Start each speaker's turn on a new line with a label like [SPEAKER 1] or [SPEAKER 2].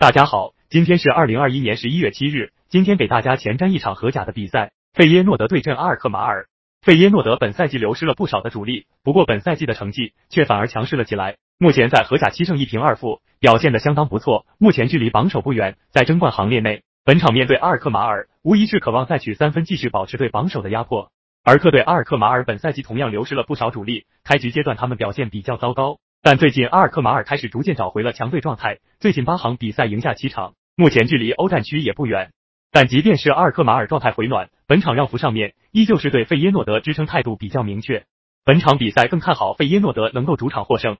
[SPEAKER 1] 大家好，今天是二零二一年十一月七日，今天给大家前瞻一场荷甲的比赛，费耶诺德对阵阿尔克马尔。费耶诺德本赛季流失了不少的主力，不过本赛季的成绩却反而强势了起来。目前在荷甲七胜一平二负，表现的相当不错，目前距离榜首不远，在争冠行列内。本场面对阿尔克马尔，无疑是渴望再取三分，继续保持对榜首的压迫。而客队阿尔克马尔本赛季同样流失了不少主力，开局阶段他们表现比较糟糕，但最近阿尔克马尔开始逐渐找回了强队状态，最近八行比赛赢下七场，目前距离欧战区也不远。但即便是阿尔克马尔状态回暖，本场让服上面依旧是对费耶诺德支撑态度比较明确。本场比赛更看好费耶诺德能够主场获胜。